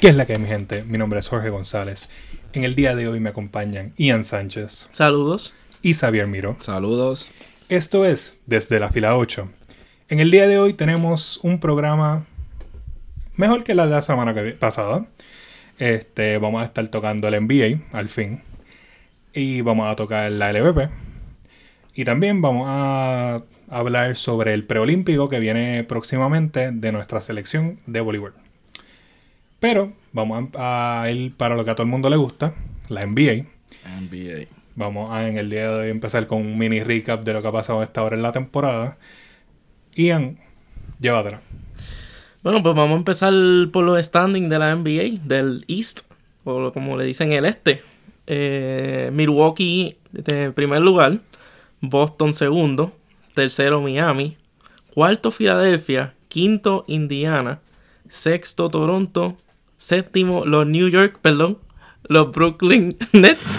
¿Qué es la que hay, mi gente? Mi nombre es Jorge González. En el día de hoy me acompañan Ian Sánchez Saludos. y Xavier Miro. Saludos. Esto es Desde la Fila 8. En el día de hoy tenemos un programa mejor que la de la semana que- pasada. Este, vamos a estar tocando el NBA, al fin. Y vamos a tocar la LVP. Y también vamos a hablar sobre el preolímpico que viene próximamente de nuestra selección de voleibol. Pero vamos a a ir para lo que a todo el mundo le gusta, la NBA. NBA. Vamos a en el día de hoy empezar con un mini recap de lo que ha pasado hasta ahora en la temporada. Ian, llévatela. Bueno, pues vamos a empezar por los standings de la NBA, del East, o como le dicen el este. Eh, Milwaukee de primer lugar, Boston segundo, tercero Miami, cuarto Filadelfia, quinto Indiana, sexto Toronto, séptimo los New York, perdón, los Brooklyn Nets.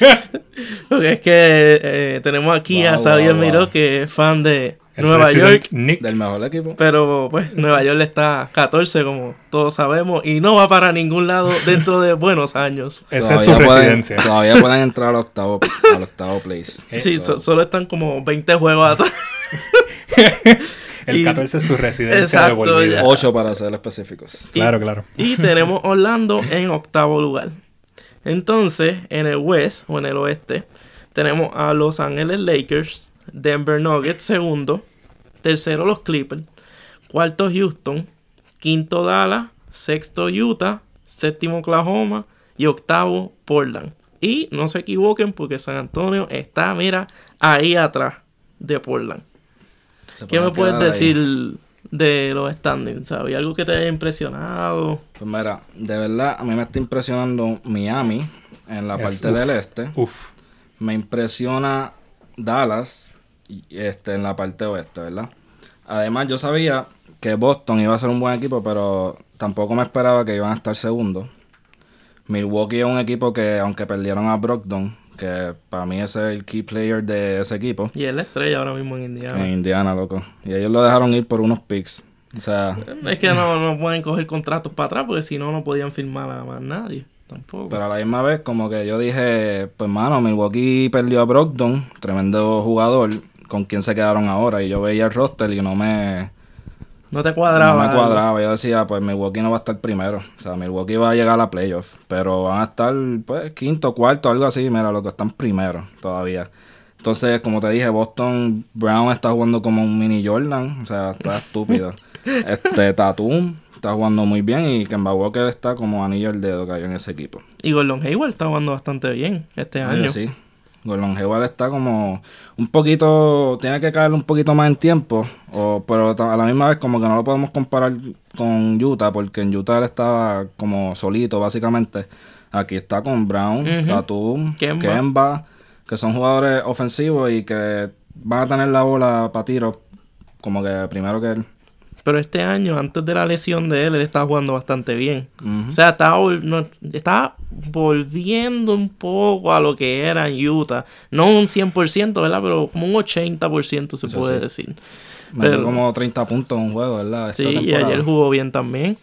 Porque es que eh, tenemos aquí a Xavier wow, Miró, wow. que es fan de El Nueva York. Nick. Del mejor equipo. Pero pues Nueva York está 14 como todos sabemos y no va para ningún lado dentro de buenos años. Esa es su Todavía pueden- residencia. todavía pueden entrar al octavo, al octavo place. Sí, So, so- solo están como 20 juegos atrás. El y- 14 es su residencia Exacto, devolvida. ya. Ocho para ser específicos. Claro, claro. Y tenemos Orlando en octavo lugar. Entonces, en el West o en el oeste, tenemos a Los Ángeles Lakers, Denver Nuggets segundo, tercero los Clippers, cuarto Houston, quinto Dallas, sexto Utah, séptimo Oklahoma y octavo Portland. Y no se equivoquen porque San Antonio está, mira, ahí atrás de Portland. Se ¿Qué me puedes ahí. decir de los standings? ¿Sabes? ¿Algo que te haya impresionado? Pues mira, de verdad, a mí me está impresionando Miami en la Es- parte uf. del este. Uf. Me impresiona Dallas y, este, en la parte oeste, ¿verdad? Además, yo sabía que Boston iba a ser un buen equipo, pero tampoco me esperaba que iban a estar segundos. Milwaukee es un equipo que, aunque perdieron a Brogdon, que para mí ese es el key player de ese equipo, Y es la estrella ahora mismo en Indiana. en Indiana, loco. Y ellos lo dejaron ir por unos picks. O sea, Es que no, no pueden coger contratos para atrás porque si no, no podían firmar a más nadie. Tampoco. Pero a la misma vez, como que yo dije, pues mano, Milwaukee perdió a Brogdon, tremendo jugador, con quien se quedaron ahora. Y yo veía el roster y no me, no te cuadraba. no me cuadraba. Yo decía, pues Milwaukee no va a estar primero. O sea, Milwaukee va a llegar a la playoff. Pero van a estar, pues, quinto, cuarto, algo así. Mira, lo que están primero todavía. Entonces, como te dije, Boston Brown está jugando como un mini Jordan. O sea, está estúpido. este, Tatum está jugando muy bien y Kemba Walker está como anillo al dedo que hay en ese equipo. Y Gordon Hayward está jugando bastante bien este Oye, año. Sí. Gordon Hayward está como un poquito, tiene que caerle un poquito más en tiempo, o, pero a la misma vez como que no lo podemos comparar con Utah, porque en Utah él estaba como solito básicamente. Aquí está con Brown. Tatum, Kemba. Kemba. que son jugadores ofensivos y que van a tener la bola para tiro como que primero que él. Pero este año, antes de la lesión de él, él estaba jugando bastante bien. O sea, estaba, no- estaba volviendo un poco a lo que era en Utah. No un 100%, ¿verdad? Pero como un 80% se puede sí. decir. Metió pero- como 30 puntos en un juego, ¿verdad? Esta Sí, y ayer jugó bien también.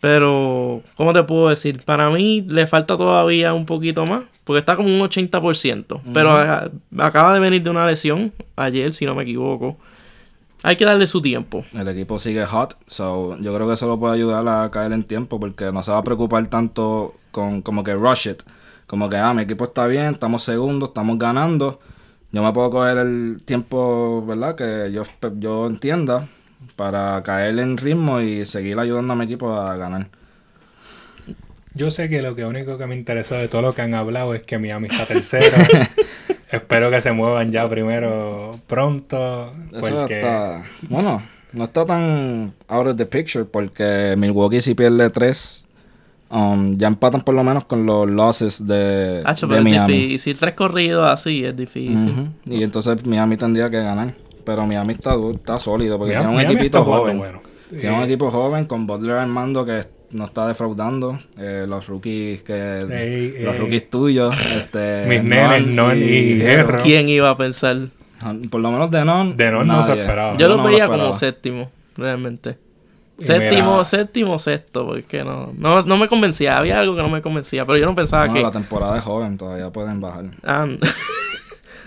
Pero, ¿cómo te puedo decir? Para mí le falta todavía un poquito más. Porque está como un 80%. Pero a- acaba de venir de una lesión ayer, si no me equivoco. Hay que darle su tiempo. El equipo sigue hot, so yo creo que eso lo puede ayudar a caer en tiempo porque no se va a preocupar tanto con como que rush it. Como que, ah, mi equipo está bien, estamos segundos, estamos ganando. Yo me puedo coger el tiempo, ¿verdad? Que yo, yo entienda para caer en ritmo y seguir ayudando a mi equipo a ganar. Yo sé que lo que único que me interesó de todo lo que han hablado es que Miami está tercero. Espero que se muevan ya primero pronto. Eso Porque está... Bueno, no está tan out of the picture porque Milwaukee si pierde tres, um, ya empatan por lo menos con los losses de, Hacho, de pero es difícil. Tres corridos así es difícil. Y entonces Miami tendría que ganar. Pero Miami está, du- está sólido porque Miami- tiene un Miami equipito joven. bueno. Tiene un equipo joven con Butler armando que no está defraudando. Eh, los rookies que Ey, los ey. rookies tuyos. Este, Mis nenes, Non y Guerrero. ¿Quién iba a pensar? Por lo menos de Non. De Non no se nadie. esperaba. Yo No, los no veía como séptimo, realmente. Y Séptimo, mira, séptimo, sexto, porque no, no, no me convencía. Había algo que no me convencía, pero yo no pensaba No, que. la temporada es joven, todavía pueden bajar. Ah,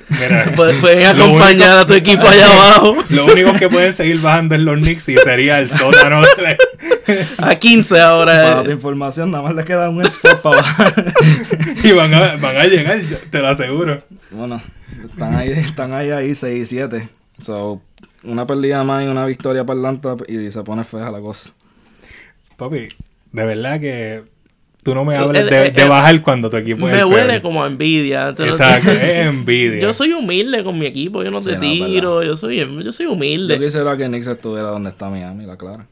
mira, puedes, puedes Lo acompañar único- a tu equipo allá abajo. lo único que pueden seguir bajando es los Knicks y sería el sótano. A 15 ahora. Para eh. tu información, nada más le queda un spot para bajar. y van a, van a llegar, te lo aseguro. bueno, están ahí, están ahí, ahí 6 y 7. So, una perdida más y una victoria para Atlanta y se pone fea la cosa. Papi, de verdad que tú no me hables el- de, el- de bajar cuando tu equipo es me el huele peor. como a envidia. Exacto, es envidia. Yo soy humilde con mi equipo, yo no Sí, te no, tiro, yo soy, yo soy Yo humilde. quisiera que Knicks estuviera donde está Miami, la clara.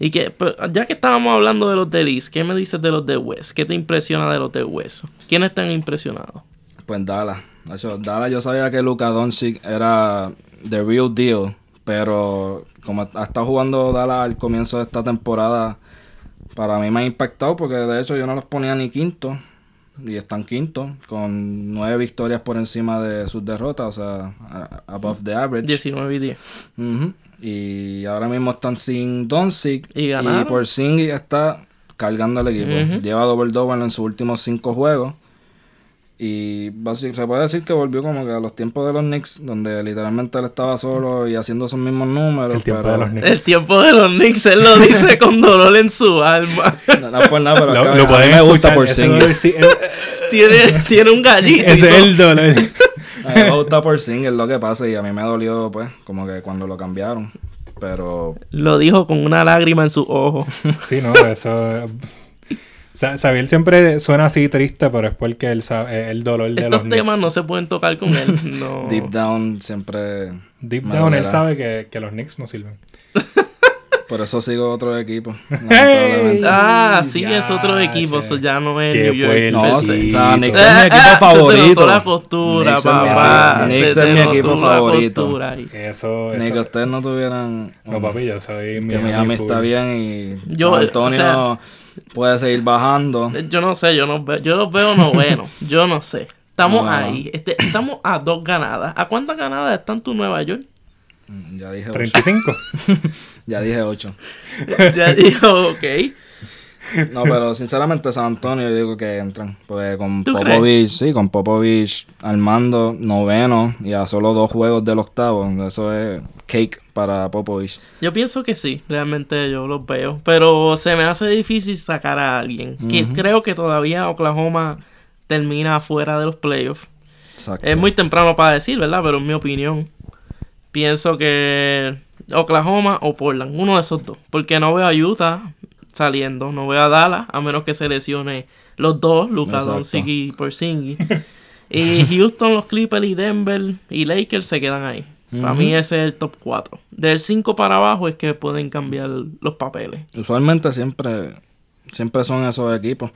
Y que, pero, ya que estábamos hablando de los del East, ¿qué me dices de los de West? ¿Qué te impresiona de los de West? ¿Quiénes están impresionados? Pues Dallas. De hecho, Dallas yo sabía que Luka Doncic era the real deal, pero como ha estado jugando Dallas al comienzo de esta temporada, para mí me ha impactado porque de hecho yo no los ponía ni quinto y están quinto con nueve victorias por encima de sus derrotas, o sea, above the average. 19 y 10. Ujú. Y ahora mismo están sin Doncic Y ganaron. por está cargando el equipo. Lleva doble doble en sus últimos cinco juegos. Y se puede decir que volvió como que a los tiempos de los Knicks, donde literalmente él estaba solo y haciendo esos mismos números. el tiempo pero- de los Knicks. El tiempo de los Knicks, él lo dice con dolor en su alma. No, no es por nada, pero Lo, acá- lo a mí me gusta por Singles. sí- tiene, tiene un gallito. Ese es el dolor. A mí me gusta por Singles lo que pasa y a mí me dolió, pues, como que cuando lo cambiaron. Pero Lo dijo con una lágrima en su ojo. Sí, no, eso. Xavier siempre suena así triste, pero es porque el, eh, el dolor de los Estos temas Knicks. no se pueden tocar con él. No. deep down siempre. Deep down, él sabe que, que los Knicks no sirven. Por eso sigo otro equipo. lamentablemente. Ah, sí, es otro equipo. che. Eso ya no es Qué New York. No, o sea, Knicks es mi equipo Se te favorito. notó la costura, Knicks es mi papá. Knicks te es mi equipo favorito. ahí. Eso, Ni eso- que ustedes no tuvieran. No, papi, yo soy que Miami, Miami full. está bien y Yo, San Antonio o puede seguir bajando. Yo no sé, yo, no veo, yo los veo noveno. yo no sé. Estamos ahí. Este, estamos a dos ganadas. ¿A cuántas ganadas están tú, Nueva York? Mm, Ya dije 8. 35. Ya dije 8. ya dijo, ok. No, pero sinceramente San Antonio yo digo que entran. Porque con ¿Tú Popovich, sí, con Popovich armando noveno y a solo dos juegos del octavo. Eso es cake para Popovich. Yo pienso que sí, realmente yo los veo. Pero se me hace difícil sacar a alguien. que creo que todavía Oklahoma termina fuera de los playoffs. Exacto. Es muy temprano para decir, ¿verdad? Pero en mi opinión, pienso que Oklahoma o Portland, uno de esos dos. Porque no veo a Utah saliendo, no veo a Dallas, a menos que se lesione los dos, Luka. Doncic y Porzingis. y Houston, los Clippers y Denver y Lakers se quedan ahí. Para mí ese es el top 4. Del 5 para abajo es que pueden cambiar los papeles. Usualmente siempre, siempre son esos equipos.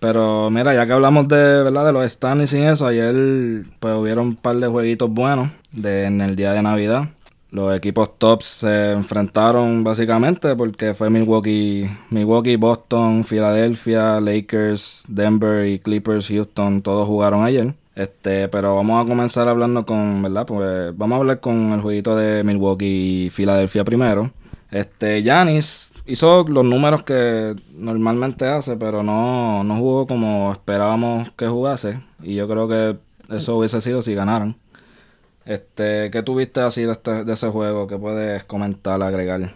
Pero mira, ya que hablamos de, ¿verdad? de los standings y eso, ayer pues hubieron un par de jueguitos buenos de, en el día de Navidad. Los equipos tops se enfrentaron básicamente porque fue Milwaukee, Milwaukee, Boston, Filadelfia, Lakers, Denver y Clippers, Houston, todos jugaron ayer. Este, pero vamos a comenzar hablando con, ¿verdad? Pues vamos a hablar con el jueguito de Milwaukee y Filadelfia primero. Este, Giannis hizo los números que normalmente hace, pero no, no jugó como esperábamos que jugase. Y yo creo que eso hubiese sido si ganaran. Este, ¿qué tuviste así de, este, de ese juego? ¿Qué puedes comentar, agregar?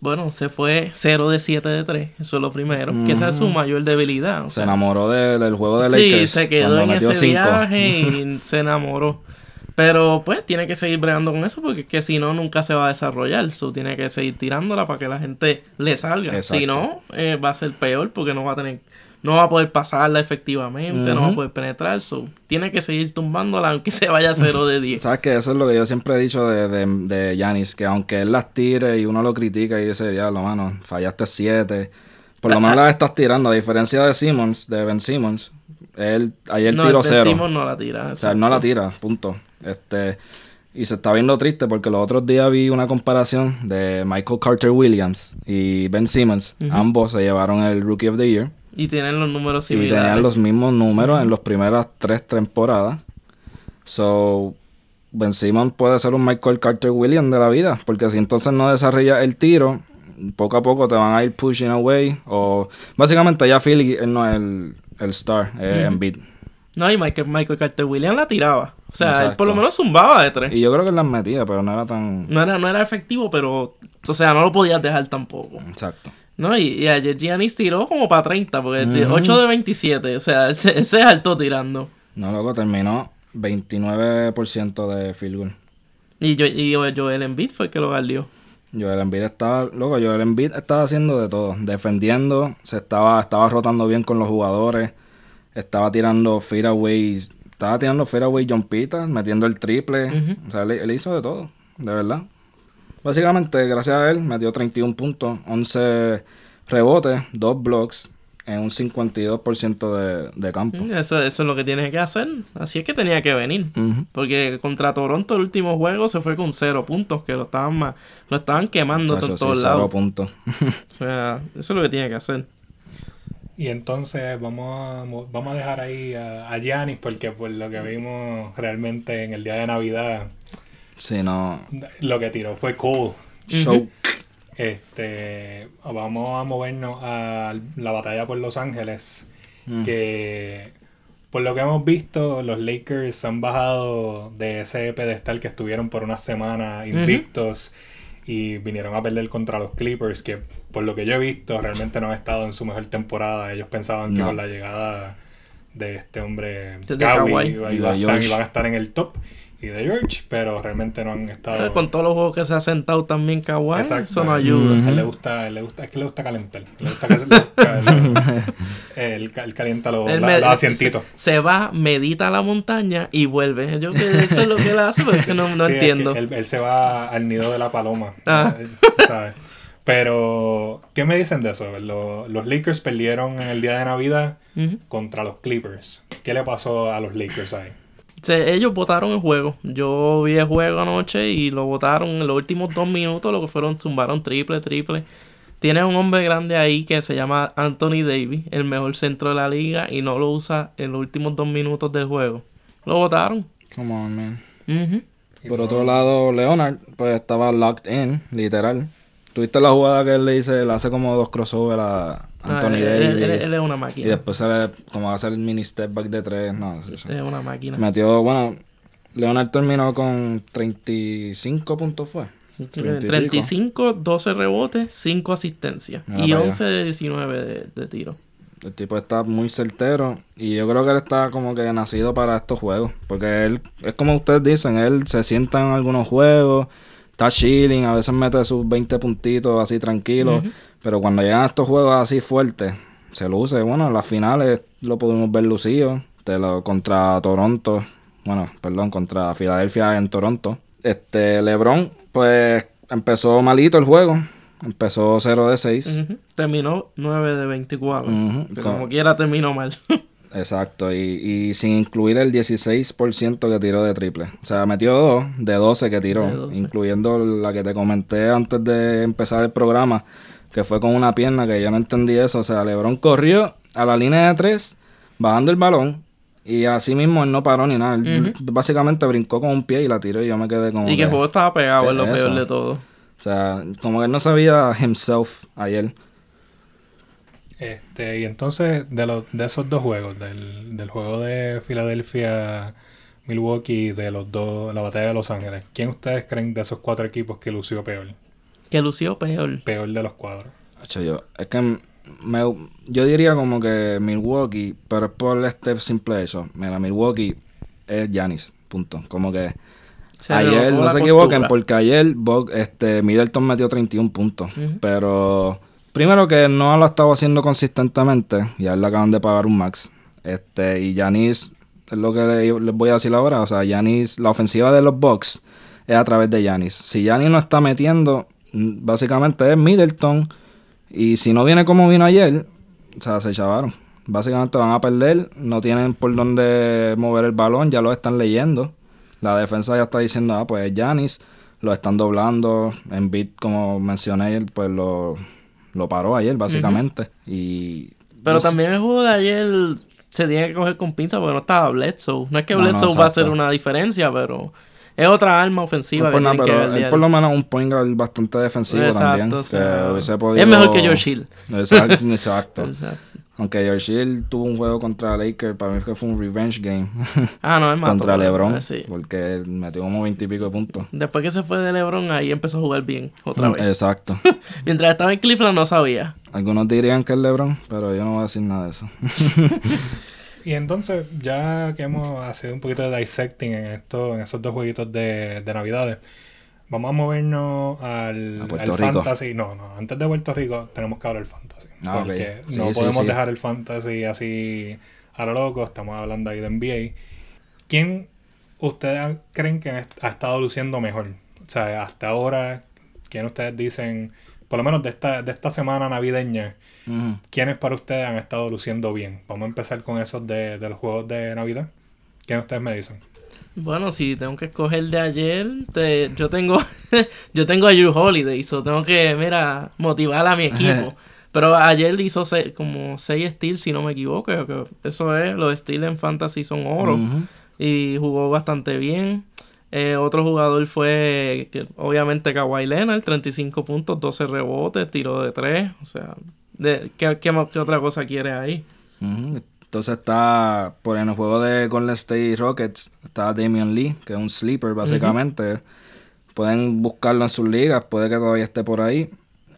Bueno, se fue 0 de 7 de 3. Eso es lo primero. Que esa es su mayor debilidad. Se sea, enamoró de- del juego de Sí, Lakers. se quedó en ese cinco. viaje y se enamoró. Pero pues tiene que seguir bregando con eso porque es que si no nunca se va a desarrollar. So, tiene que seguir tirándola para que la gente le salga. Exacto. Si no, eh, va a ser peor porque no va a tener, no va a poder pasarla efectivamente, no va a poder penetrar. So, tiene que seguir tumbándola aunque se vaya a 0 de 10. ¿Sabes qué? Eso es lo que yo siempre he dicho de, de, de Giannis, que aunque él las tire y uno lo critica y dice, diablo, mano, fallaste siete. Por lo menos las estás tirando, a diferencia de Simmons, de Ben Simmons. Él, ayer no, tiró cero. Simmons no la tira. O sea, él no la tira, punto. Este, y se está viendo triste porque los otros días vi una comparación de Michael Carter Williams y Ben Simmons. Ambos se llevaron el Rookie of the Year. Y tienen los números Y similares. tenían los mismos números en las primeras tres temporadas. So, Ben Simmons puede ser un Michael Carter Williams de la vida. Porque si entonces no desarrolla el tiro, poco a poco te van a ir pushing away. O básicamente ya Philly él no es el, el star, es Embiid. No, y Michael, Michael Carter Williams la tiraba. O sea, él por lo menos zumbaba de tres. Y yo creo que las metía, pero no era tan. No era, no era efectivo, pero... O sea, no lo podías dejar tampoco. Exacto. No, y, y ayer Giannis tiró como para 30, porque Ujú. 8 de 27. O sea, él se, él se saltó tirando. No, loco, terminó 29% de field goal. Y, yo, y Joel Embiid fue el que lo guardió. Joel Embiid estaba, loco, Joel Embiid estaba haciendo de todo, defendiendo, se estaba, estaba rotando bien con los jugadores, estaba tirando fadeaways, estaba tirando fadeaway jumpitas, metiendo el triple, o sea, él, él hizo de todo, de verdad. Básicamente, gracias a él, metió 31 puntos, 11 rebotes, 2 blocks, en un 52% de, de campo. Eso, eso es lo que tienes que hacer. Así es que tenía que venir. Porque contra Toronto el último juego se fue con cero puntos, que lo estaban ma- lo estaban quemando por sí, todos cero lados. puntos. O sea, eso es lo que tiene que hacer. Y entonces vamos a, mo- vamos a dejar ahí a, a Giannis porque por lo que vimos realmente en el día de Navidad, si no, lo que tiró fue cool. show. Este, vamos a movernos a la batalla por Los Ángeles, Mm. que por lo que hemos visto, los Lakers han bajado de ese pedestal que estuvieron por una semana invictos y vinieron a perder contra los Clippers, que por lo que yo he visto realmente no han estado en su mejor temporada. Ellos pensaban que No. con la llegada de este hombre Kawhi iban a estar en el top y de George, pero realmente no han estado. Con todos los juegos que se ha sentado también Kawhi, Exacto. eso no ayuda. Él le gusta, él le gusta, es que le gusta calentar. Le gusta que le gusta- le gusta- él, él calienta los, Él la- me- los asientitos. Se, se va, medita a la montaña y vuelve. Yo que eso es lo que él hace, pero es que no, no Sí, es entiendo. que él, él se va al nido de la paloma. Ah. ¿sabes? Pero, ¿qué me dicen de eso? Lo- los Lakers perdieron en el día de Navidad contra los Clippers. ¿Qué le pasó a los Lakers ahí? Se- ellos votaron el juego. Yo vi el juego anoche y lo votaron en los últimos dos minutos. Lo que fueron, zumbaron triple, triple. Tiene un hombre grande ahí que se llama Anthony Davis, el mejor centro de la liga, y no lo usa en los últimos dos minutos del juego. Lo votaron. Come on, man. Por otro lado, Leonard, pues estaba locked in, literal. ¿Tuviste la jugada que él le dice, le hace como dos crossover a Anthony Ah, él, Davis? él- él- él es una y máquina. después se le, como va a hacer el mini step back de tres. No, sí, sí. Es una máquina. Metió, bueno, Leonard terminó con 35 puntos, fue. 30 y pico. 35, 12 rebotes, 5 asistencias. Mira y para 11 de 19 de, de tiro. El tipo está muy certero y yo creo que él está como que nacido para estos juegos. Porque él, es como ustedes dicen, él se sienta en algunos juegos, está chilling, a veces mete sus 20 puntitos así tranquilo. Pero cuando llegan a estos juegos así fuertes, se luce. Bueno, en las finales lo pudimos ver lucido. Te lo, contra Toronto, bueno, perdón, contra Filadelfia en Toronto. Este, LeBron, pues empezó malito el juego. Empezó 0 de 6. Ujú. Terminó 9 de 24. Ujú. Pero como quiera terminó mal. Exacto, y, y sin incluir el 16% que tiró de triple. O sea, metió 2 de 12 que tiró, De 12. incluyendo la que te comenté antes de empezar el programa, que fue con una pierna que yo no entendí eso. O sea, LeBron corrió a la línea de 3, bajando el balón, y así mismo él no paró ni nada. Básicamente brincó con un pie y la tiró y yo me quedé como... y que el juego estaba pegado, ¿qué es lo peor de todo. O sea, como que él no sabía himself ayer. Este, y entonces, de, los de esos dos juegos, del, del juego de Filadelfia, Milwaukee, y de los dos, la batalla de Los Ángeles, ¿quién ustedes creen de esos cuatro equipos que lució peor? Que lució peor. Peor de los cuadros. Hacho, yo, es que me- yo diría como que Milwaukee, pero es por este simple hecho. Mira, Milwaukee es Giannis, punto. Como que Se ayer, no se equivoquen, porque ayer Bog- este, Middleton metió 31 puntos. Ujú. Pero primero que no lo ha estado haciendo consistentemente, y le acaban de pagar un max. Este, y Giannis, es lo que le- les voy a decir ahora, o sea, Giannis, la ofensiva de los Bucks es a través de Giannis. Si Giannis no está metiendo, básicamente es Middleton, y si no viene como vino ayer, o sea, se chavaron. Básicamente van a perder, no tienen por dónde mover el balón, ya lo están leyendo. La defensa ya está diciendo, ah, pues Giannis, lo están doblando. En beat, como mencioné, pues lo, lo paró ayer, básicamente. Y. Pero no sé- también el juego de ayer se tiene que coger con pinza porque no estaba Bledsoe. No es que No, no, Bledsoe va a hacer una diferencia, pero es otra arma ofensiva por que nada, tienen que pero él por lo menos un point guard bastante defensivo Exacto, también. sea, que podido... Es mejor que George Hill. Exacto, exacto. Exacto. Aunque George Hill tuvo un juego contra Lakers, para mí que fue un revenge game Ah, no, es contra LeBron. eh, sí. Porque metió como 20 y pico de puntos. Después que se fue de LeBron, ahí empezó a jugar bien otra Mm, vez. Exacto. Mientras estaba en Cleveland no sabía. Algunos dirían que es LeBron, pero yo no voy a decir nada de eso. Y entonces, ya que hemos hecho un poquito de dissecting en esto, en esos dos jueguitos de, de Navidades, vamos a movernos al, A Puerto al Rico. fantasy. No, no, antes de Puerto Rico tenemos que hablar fantasy. Ah, porque Sí, no sí, podemos sí. dejar el fantasy así a lo loco. Estamos hablando ahí de NBA. ¿Quién ustedes creen que ha estado luciendo mejor? O sea, hasta ahora, ¿quién ustedes dicen, por lo menos de esta, de esta semana navideña, Ujú. ¿Quiénes para ustedes han estado luciendo bien? Vamos a empezar con esos de, de los juegos de Navidad. ¿Quiénes ustedes me dicen? Bueno, si tengo que escoger de ayer, te- yo tengo yo tengo a Drew Holiday, so tengo que, mira, motivar a mi equipo. Pero ayer hizo como 6 steals, si no me equivoco. que eso es, los steals en Fantasy son oro. Y jugó bastante bien. Eh, otro jugador fue, que, obviamente, Kawhi Leonard, 35 puntos, 12 rebotes, tiro de 3. O sea, de, ¿qué, qué, más- qué otra cosa quiere ahí? Entonces está, por en el juego de Golden State Rockets, está Damian Lee, que es un sleeper básicamente. Pueden buscarlo en sus ligas, puede que todavía esté por ahí.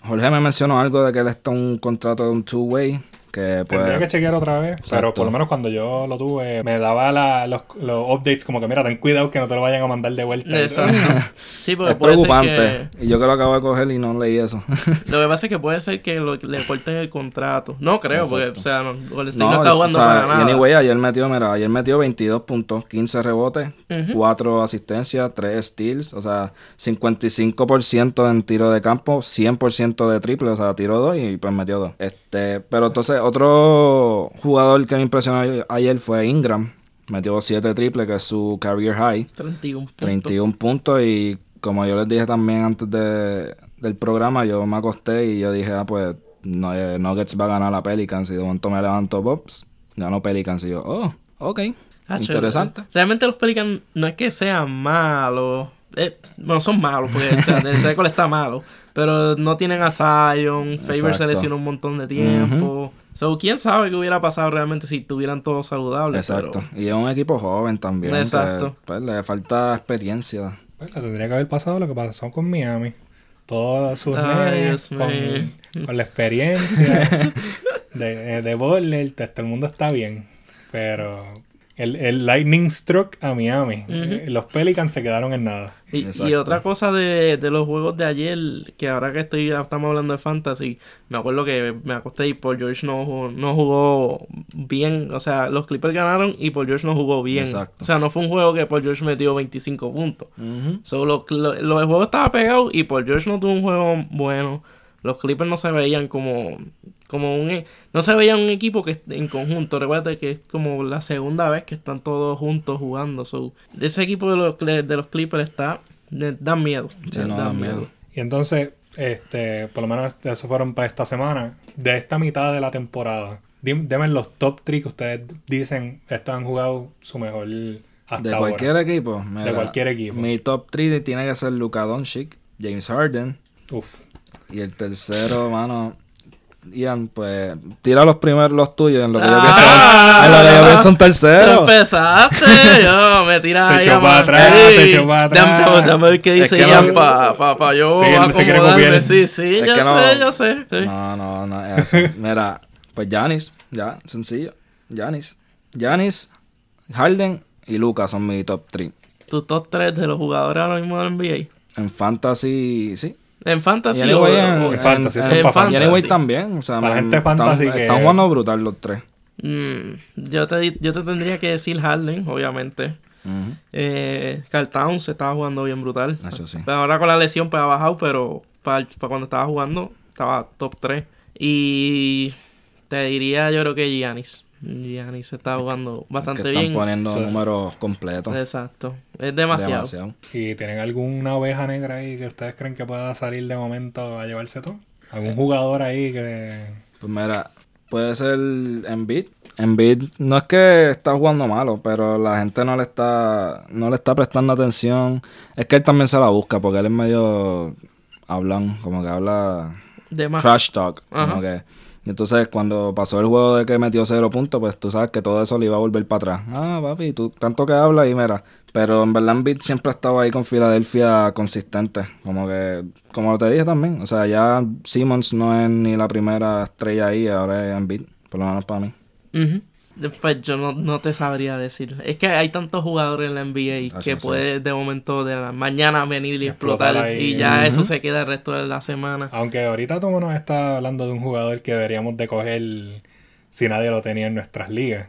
Jorge me mencionó algo de que él está un contrato de un two-way, que Tendría que pues... chequear otra vez, pero por lo menos cuando yo lo tuve, me daba la- los, los updates como que, mira, ten cuidado que no te lo vayan a mandar de vuelta. Exacto. Sí, porque Es puede ser preocupante. que... Y yo que lo acabo de coger y no leí eso. Lo que pasa es que puede ser que lo- le corten el contrato. No creo, porque, o sea, no, no, está es- jugando o sea, para y nada. anyway, ayer metió, mira, ayer metió 22 puntos, 15 rebotes, Ujú. 4 asistencias, 3 steals, o sea, 55% en tiro de campo, 100% de triple, o sea, tiró 2 y pues metió 2. Este, pero entonces otro jugador que me impresionó ayer fue Ingram, metió 7 triples, que es su career high, 31 puntos. 31 puntos y como yo les dije también antes de, del programa, yo me acosté y yo dije, ah, pues no, eh, Nuggets va a ganar a Pelicans y de momento me levanto, pops, ganó Pelicans y yo, oh, ok, interesante. Realmente los Pelicans no es que sean malos. Eh, bueno, son malos, porque o sea, el récord está malo. Pero no tienen a Zion. Faber se lesionó un montón de tiempo. So, quién sabe qué hubiera pasado realmente si estuvieran todos saludables. Exacto. pero- Y es un equipo joven también. Exacto. Que, pues, le falta experiencia. Pues, le tendría que haber pasado lo que pasó con Miami. Todos sus nenes con, con la experiencia de, eh, de Butler, todo el mundo está bien. Pero el, el Lightning struck a Miami. Eh, Los Pelicans se quedaron en nada. Y, y otra cosa de, de los juegos de ayer, que ahora que estoy estamos hablando de fantasy, me acuerdo que me acosté y Paul George no, jugó- no jugó bien. O sea, los Clippers ganaron y Paul George no jugó bien. Exacto. O sea, no fue un juego que Paul George metió 25 puntos. Ujú. So, lo, lo- lo- el juego estaba pegado y Paul George no tuvo un juego bueno. Los Clippers no se veían como, como un... e- No se veían un equipo que en conjunto. Recuerda que es como la segunda vez que están todos juntos jugando. So, ese equipo de los, de los Clippers está... le Dan miedo. Sí, le no, dan miedo. Y entonces, este, por lo menos eso fueron para esta semana. De esta mitad de la temporada, denme los top 3 que ustedes dicen estos han jugado su mejor hasta De ahora. cualquier equipo. mira, De cualquier equipo. Mi top 3 tiene que ser Luka Doncic, James Harden. Uf. Y el tercero, mano. Ian, pues tira los primeros, los tuyos, en lo que yo Ah. pienso. En lo que yo pienso un Tú tercero. empezaste, yo me tiras Se echó para atrás, Sí. se echó para atrás. Dame, dame- dame ver qué Es dice que Ian no- para pa, pa yo Sí, él se quiere acomodarme. copiar. Sí, sí, Es yo sé, no- yo sé. sí. No, no, no es eso. Mira, pues Giannis, ya, sencillo. Giannis. Giannis, Harden y Luka son mi top 3. Tu top 3 de los jugadores ahora mismo del NBA. En fantasy, sí. En Y fantasy anyway, o- en, o- en fantasy, en- en anyway fantasy. también. O sea, Para me- gente están, fantasy que- están jugando brutal los tres. Mm, yo, te, di- yo te tendría que decir Harden, obviamente. Ujú. Eh, Carl Towns estaba jugando bien brutal. Eso sí. Pero ahora con la lesión pues ha bajado, pero para, para cuando estaba jugando estaba top 3. Y te diría yo creo que Giannis. Giannis está jugando bastante que están bien. poniendo Sí. números completos. Exacto. Es demasiado. Demasiado. ¿Y tienen alguna oveja negra ahí que ustedes creen que pueda salir de momento a llevarse todo? ¿Algún jugador ahí que... Pues mira, puede ser Embiid. Embiid no es que está jugando malo, pero la gente no le está no le está prestando atención. Es que él también se la busca porque él es medio hablán, como que habla De más. trash talk, Ajá. como que entonces cuando pasó el juego de que metió cero puntos, pues tú sabes que todo eso le iba a volver para atrás. Ah, papi, tú tanto que hablas y mira. Pero en verdad Embiid siempre ha estado ahí con Filadelfia consistente. Como que, como te dije también, o sea, ya Simmons no es ni la primera estrella ahí, ahora es Embiid, por lo menos para mí. Ujú. Después yo no, no te sabría decir. Es que hay tantos jugadores en la NBA Ah, que puede de momento de la mañana venir y Explotar. Y ya eso se queda el resto de la semana. Aunque ahorita Tomo nos está hablando de un jugador que deberíamos de coger si nadie lo tenía en nuestras ligas.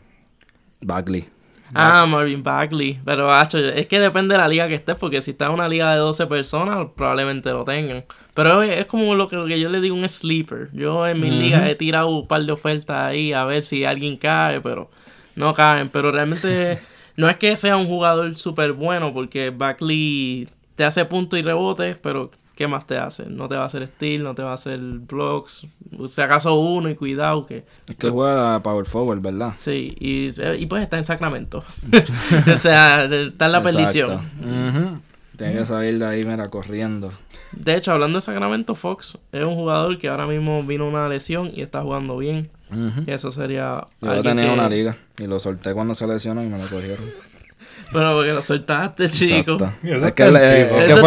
Bagley. Ah, Marvin Bagley. Pero, hacho, es que depende de la liga que estés, porque si estás en una liga de 12 personas, probablemente lo tengan. Pero es, es como lo que, lo que yo le digo un sleeper. Yo en mi liga he tirado un par de ofertas ahí a ver si alguien cae, pero no caen. Pero realmente no es que sea un jugador súper bueno, porque Bagley te hace punto y rebotes, pero ¿qué más te hace? No te va a hacer steal, no te va a hacer blocks. Si acaso uno y cuidado que... Es que juega a Power Forward, ¿verdad? Sí, y, y pues está en Sacramento. o sea, está en la perdición. Exacto. Ujú. Tiene que salir de ahí, mira, corriendo. De hecho, hablando de Sacramento, Fox es un jugador que ahora mismo vino una lesión y está jugando bien. Que eso sería. Yo lo tenía en que- una liga y lo solté cuando se lesionó y me lo cogieron. Bueno, porque lo soltaste, chico. Exacto. Eso Es que, fue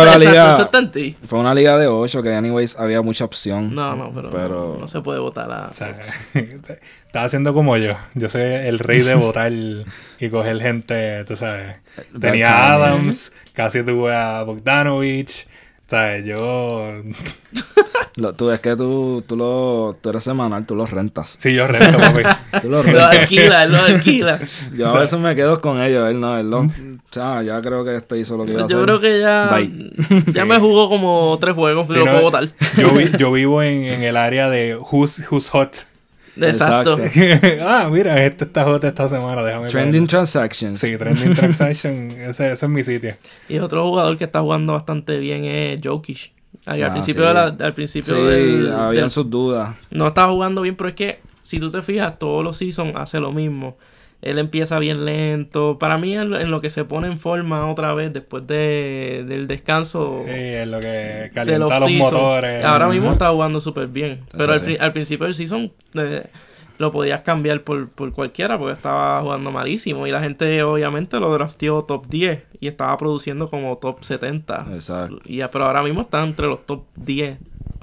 la exacto, liga. eso. Fue una liga de 8 que, anyways, había mucha opción. No, no, pero, Pero- No, no se puede votar a. O sea, estaba haciendo como yo. Yo soy el rey de votar y coger gente, tú sabes. Tenía a. Adams, casi tuve a Bogdanovich. ¿Sabes? Yo. Lo- tú, es que tú, tú, lo, tú eres semanal, tú los rentas. Sí, yo resto, papi. Tú los Lo rentas. alquila, él lo alquila. Yo a veces me quedo con ellos, él no, él no. O sea, ya creo que este hizo lo que iba a Yo hacer. creo que ya. Bye. Ya me jugó como tres juegos, Sí, pero lo no, puedo votar. Yo, vi- yo vivo en, en el área de who's, who's hot. Exacto. Exacto. ah, mira, este está hot esta semana, déjame Trending ver. transactions. Sí, Trending Transaction, ese, ese es mi sitio. Y otro jugador que está jugando bastante bien es Jokic. Al, al Ah, principio, sí. de la- al principio Sí, del, habían del- sus dudas. no estaba jugando bien, pero es que si tú te fijas, todos los seasons hace lo mismo. Él empieza bien lento. Para mí, en lo, en lo que se pone en forma otra vez después de, del descanso Sí, es lo que calienta los motores. Ahora mismo está jugando súper bien. Pero al, al principio del season eh, lo podías cambiar por, por cualquiera porque estaba jugando malísimo. Y la gente obviamente lo drafteó top 10 y estaba produciendo como top 70. Exacto. Y, ya- pero ahora mismo está entre los top 10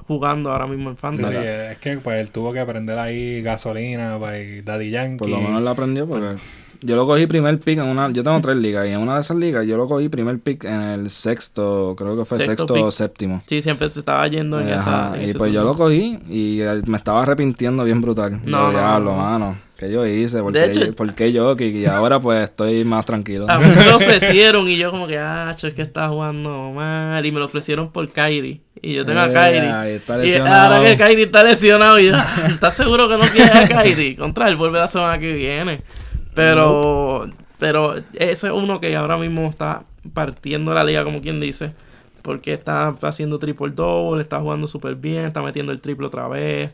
jugando ahora mismo en Sí, Fantasy. sí, es que pues él tuvo que aprender ahí gasolina para Daddy Yankee. Por lo menos lo aprendió porque yo lo cogí primer pick en una... Yo tengo tres ligas y en una de esas ligas yo lo cogí primer pick en el sexto, creo que fue Sexto o séptimo. Sí, siempre se estaba yendo en Ajá, esa. en y pues yo lo cogí y eh, me estaba arrepintiendo bien brutal. No, No, no, diablo, no. mano. ¿Qué yo hice? ¿Por De qué, hecho- yo, ¿por qué yo? Que- Y ahora pues estoy más tranquilo. A mí me lo ofrecieron y yo como que, ah, es que está jugando mal. Y me lo ofrecieron por Kyrie. Y yo tengo a Eh, Kyrie. ahí está y ahora que Kyrie está lesionado, y yo, ¿estás seguro que no quieres a Kyrie? Contra él, vuelve la semana que viene. Pero, pero ese es uno que ahora mismo está partiendo la liga, como quien dice. Porque está haciendo triple double, está jugando súper bien, está metiendo el triple otra vez.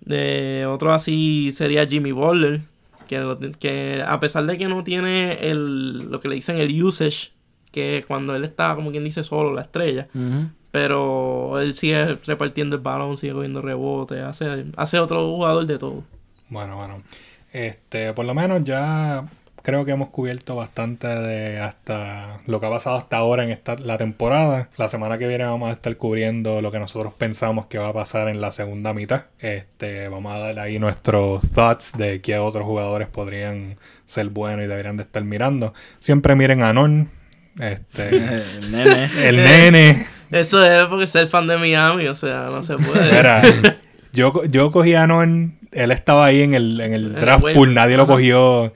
De otro así sería Jimmy Butler, que, que a pesar de que no tiene el, lo que le dicen el usage, que cuando él está, como quien dice, solo la estrella, pero él sigue repartiendo el balón, sigue cogiendo rebote, hace, hace otro jugador de todo. Bueno, bueno. Este, por lo menos ya creo que hemos cubierto bastante de hasta lo que ha pasado hasta ahora en esta la temporada. La semana que viene vamos a estar cubriendo lo que nosotros pensamos que va a pasar en la segunda mitad. Este, vamos a dar ahí nuestros thoughts de qué otros jugadores podrían ser buenos y deberían de estar mirando. Siempre miren a Non, este, El nene. el nene. Eso es porque ser fan de Miami, o sea, no se puede. Mira, yo, co- yo cogí a Non, él estaba ahí en el, en el En draft el pool, nadie lo cogió.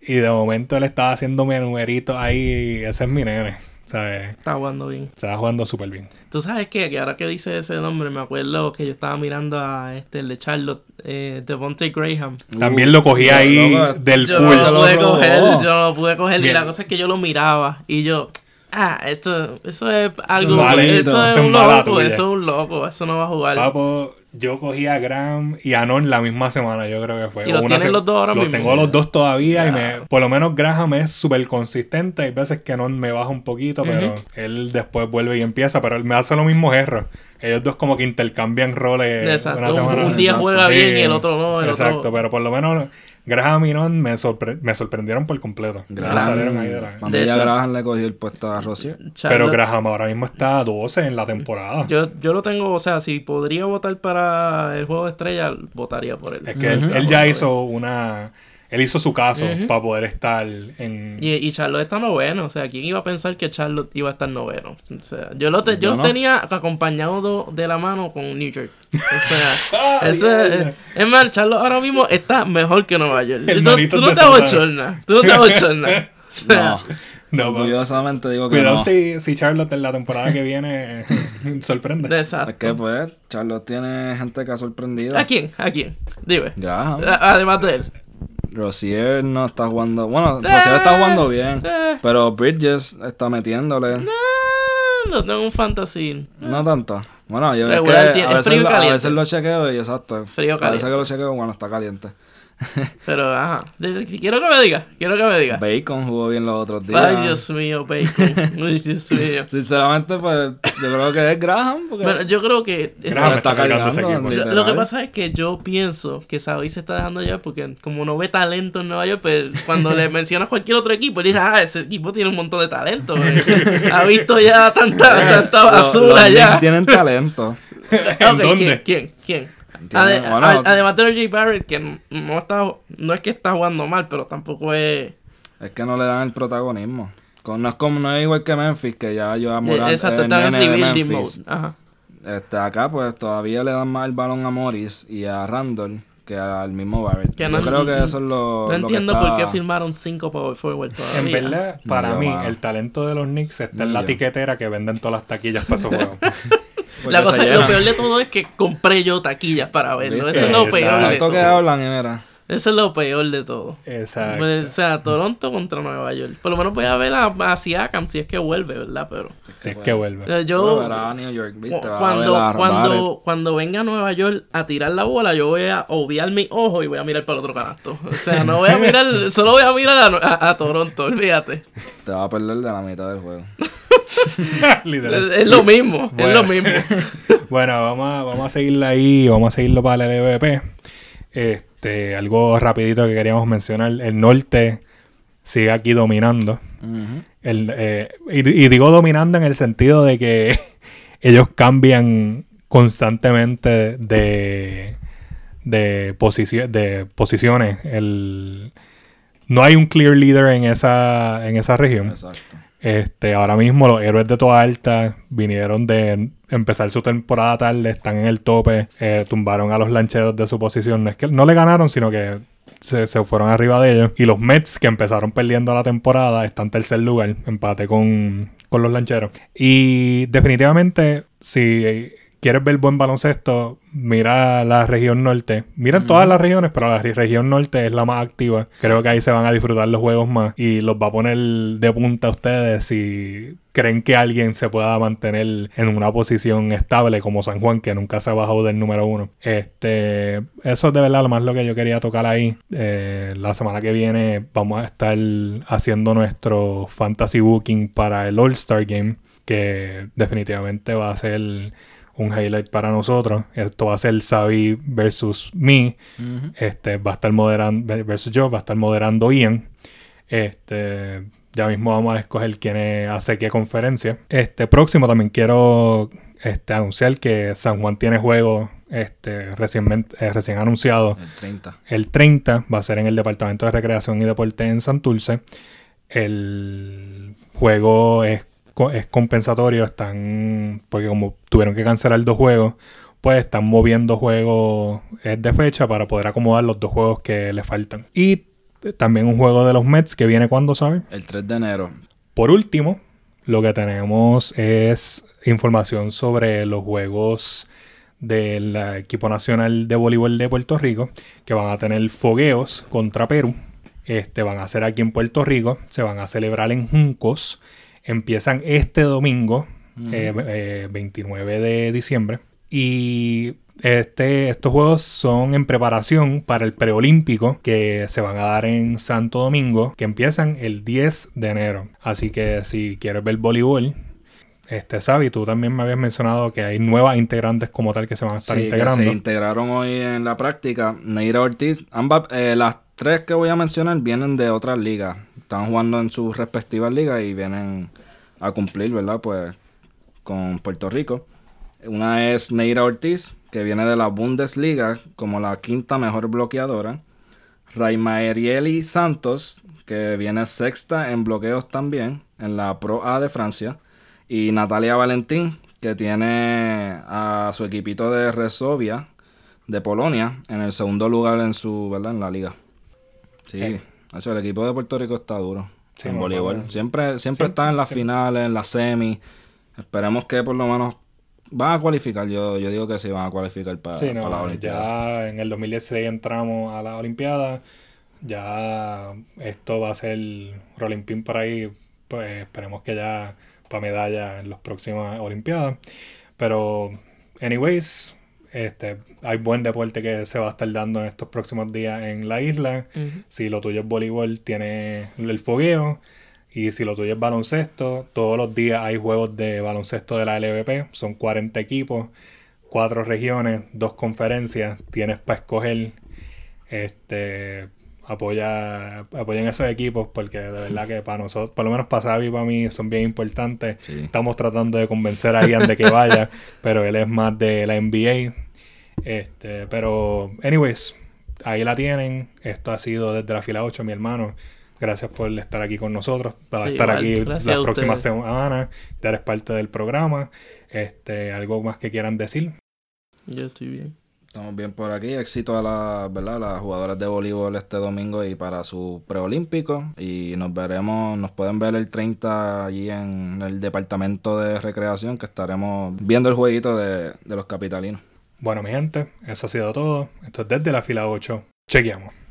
Y de momento él estaba haciéndome numeritos ahí, y ese es mi nene, ¿sabes? Está jugando bien. Estaba jugando súper bien. Tú sabes qué? que ahora que dice ese nombre, me acuerdo que yo estaba mirando a este, el de Charlotte, eh, Devontae Graham. También lo cogí Uh, ahí loco, del Yo pool. no lo pude coger, yo no lo pude coger. Y la cosa es que yo lo miraba y yo, ah, esto, eso es algo, malito, eso es eso es un mala loco, eso es un loco, eso no va a jugar. Papo, Yo cogí a Graham y a Non la misma semana, yo creo que fue. ¿Y los Una tienes se- los dos ahora los mismo? tengo los dos todavía y me, por lo menos Graham es súper consistente. Hay veces que Non me baja un poquito, pero él después vuelve y empieza, pero él me hace los mismos errores. Ellos dos como que intercambian roles. Exacto. una Un- semana. un día Exacto. juega bien y el otro no, el Exacto, otro- pero por lo menos Graham y Non me, sorpre- me sorprendieron por completo. Graham, No salieron ahí de la- ya hecho- Graham le cogió el puesto a Rosier. Pero Graham ahora mismo está a 12 en la temporada. Yo, yo lo tengo, o sea, si podría votar para el juego de estrella, votaría por él. Es que él ya hizo una. Él hizo su caso para poder estar en. Y, y Charlotte está noveno, o sea, ¿quién iba a pensar que Charlotte iba a estar noveno? O sea, yo lo te- yo Yo los no. tenía acompañado de la mano con New York. O sea, Ah, eso es, es más, Charlotte ahora mismo está mejor que Nueva York. El Tú, tú no Santana. abochornas, tú no. O sea, No, No, pero- orgullosamente digo que Cuidado no. si, si Charlotte en la temporada que viene sorprende. Exacto. Es que pues, Charlotte tiene gente que ha sorprendido. ¿A quién? ¿A quién? Dime. Graham. Además de él. Rosier no está jugando. Bueno, Rosier está jugando bien. Eh. Pero Bridges está metiéndole. No tengo un fantasy. No tanto. Bueno, yo es que a es veces, a caliente. veces lo chequeo y exacto. Frío A veces caliente. que lo chequeo cuando está caliente. Pero, ajá. Quiero que me diga. Quiero que me diga. Bacon jugó bien los otros días. Ay, Dios mío, Bacon. Ay, Dios mío. Sinceramente, pues yo creo que es Graham. Porque Bueno, yo creo que... Graham está está cargando ese equipo. lo, que pasa es que yo pienso que Sabi se está dejando ya porque como no ve talento en Nueva York, pues cuando le mencionas cualquier otro equipo, él dice, ah, ese equipo tiene un montón de talento. ha visto ya tanta, tanta Los- basura los ya. Tienen talento. Dónde? ¿Quién? ¿Quién? quién? Ade- bueno, además de RJ Barrett, que no- no está, no es que está jugando mal, pero tampoco es... Es que no le dan el protagonismo. Con- no es como no es igual que Memphis, que ya yo a Morant Exacto, está en rebuilding Memphis. mode. Ajá. Este, acá pues todavía le dan más el balón a Morris y a Randall que al mismo Barrett. Que yo no- creo que eso es lo, No lo que entiendo está- por qué firmaron cinco power forward todavía. En verdad, para yo, mí, mano. el talento de los Knicks está en la yo. tiquetera que venden todas las taquillas para esos juegos. La cosa, lo peor de todo es que compré yo taquillas para verlo. ¿Viste? Eso es lo Exacto. peor de que todo. hablan y mira. Eso es lo peor de todo. Exacto. Pues, o sea, Toronto contra Nueva York. Por lo menos voy a ver a, a Siakam si es que vuelve, ¿verdad? Pero si es que vuelve. eh, Yo verá a New York, cuando, a cuando, cuando venga a Nueva York a tirar la bola, yo voy a obviar mi ojo y voy a mirar para el otro canasto. O sea, no voy a mirar, solo voy a mirar a, a- a Toronto, olvídate. te va a perder de la mitad del juego. Literal. Es, es lo mismo, es Bueno. lo mismo. Bueno, vamos a, vamos a seguirla ahí, vamos a seguirlo para el LVP. Este, algo rapidito que queríamos mencionar. El norte sigue aquí dominando. El, eh, y, y digo dominando en el sentido de que ellos cambian constantemente de, de, posici- de posiciones. El, no hay un clear leader en esa, en esa región. Exacto. Este, ahora mismo los héroes de toda alta vinieron de empezar su temporada tarde, están en el tope, eh, tumbaron a los lancheros de su posición. No es que no le ganaron, sino que se, fueron arriba de ellos. Y los Mets, que empezaron perdiendo la temporada, están en tercer lugar, empate con, con los lancheros. Y definitivamente, si quieres ver buen baloncesto, mira la región norte. Mira en todas las regiones, pero la re- región norte es la más activa. Creo que ahí se van a disfrutar los juegos más y los va a poner de punta a ustedes si creen que alguien se pueda mantener en una posición estable como San Juan, que nunca se ha bajado del número uno. Este, eso es de verdad lo más lo que yo quería tocar ahí. Eh, la semana que viene vamos a estar haciendo nuestro fantasy booking para el All Star Game, que definitivamente va a ser un highlight para nosotros. Esto va a ser Xavi versus. Ujú. Este va a estar moderando versus yo, va a estar moderando Ian. Este, ya mismo vamos a escoger quién es- hace qué conferencia. Este próximo también quiero este, anunciar que San Juan tiene juego este, recién, eh, recién anunciado. El 30. El 30 va a ser en el Departamento de Recreación y Deporte en Santurce. El juego es, es compensatorio, están porque como tuvieron que cancelar dos juegos, pues están moviendo juegos eh, de fecha para poder acomodar los dos juegos que le faltan. Y también un juego de los Mets que viene cuando, ¿saben? El 3 de enero. Por último, lo que tenemos es información sobre los juegos del equipo nacional de voleibol de Puerto Rico, que van a tener fogueos contra Perú. Este, van a ser aquí en Puerto Rico, se van a celebrar en Juncos. Empiezan este domingo, eh, eh, 29 de diciembre. Y Este, estos juegos son en preparación para el preolímpico que se van a dar en Santo Domingo, que empiezan el 10 de enero. Así que si quieres ver voleibol, este, Sabi, tú también me habías mencionado que hay nuevas integrantes como tal que se van a estar Sí, que integrando. se integraron hoy en la práctica. Neira Ortiz, ambas, eh, las tres que voy a mencionar vienen de otras ligas. Están jugando en sus respectivas ligas y vienen a cumplir, ¿verdad? Pues con Puerto Rico. Una es Neira Ortiz, que viene de la Bundesliga como la quinta mejor bloqueadora. Raimaerieli Santos, que viene sexta en bloqueos también, en la Pro A de Francia. Y Natalia Valentín, que tiene a su equipito de Resovia, de Polonia, en el segundo lugar en su, ¿verdad? En la liga. Sí, Eh. el equipo de Puerto Rico está duro Sí, en voleibol. Siempre, siempre Sí, están en las finales, en las semis. Esperemos que por lo menos van a cualificar. Yo, yo digo que sí van a cualificar para, Sí, no, para la Olimpiada. ya en el 2016 entramos a la Olimpiada. Ya esto va a ser rolling pin por ahí. Pues esperemos que ya para medalla en las próximas Olimpiadas. Pero, anyways, este, hay buen deporte que se va a estar dando en estos próximos días en la isla. Si lo tuyo es voleibol, tiene el fogueo. Y si lo tuyo es baloncesto, todos los días hay juegos de baloncesto de la LVP. Son 40 equipos, cuatro regiones, dos conferencias. Tienes para escoger. Este apoya apoyen esos equipos porque de verdad que para nosotros, por lo menos para Xavi y para mí son bien importantes. Sí. Estamos tratando de convencer a Ian de que vaya, pero él es más de la NBA. Este, pero, anyways, ahí la tienen. Esto ha sido desde la fila 8, mi hermano. Gracias por estar aquí con nosotros. Va a estar aquí gracias las próximas semanas. Ya eres parte del programa. Este, algo más que quieran decir. Yo estoy bien. Estamos bien por aquí. Éxito a las, ¿verdad? las jugadoras de voleibol este domingo y para su preolímpico. Y nos veremos, nos pueden ver el 30 allí en el departamento de recreación que estaremos viendo el jueguito de, de los capitalinos. Bueno, mi gente, eso ha sido todo. Esto es desde la fila 8. Chequeamos.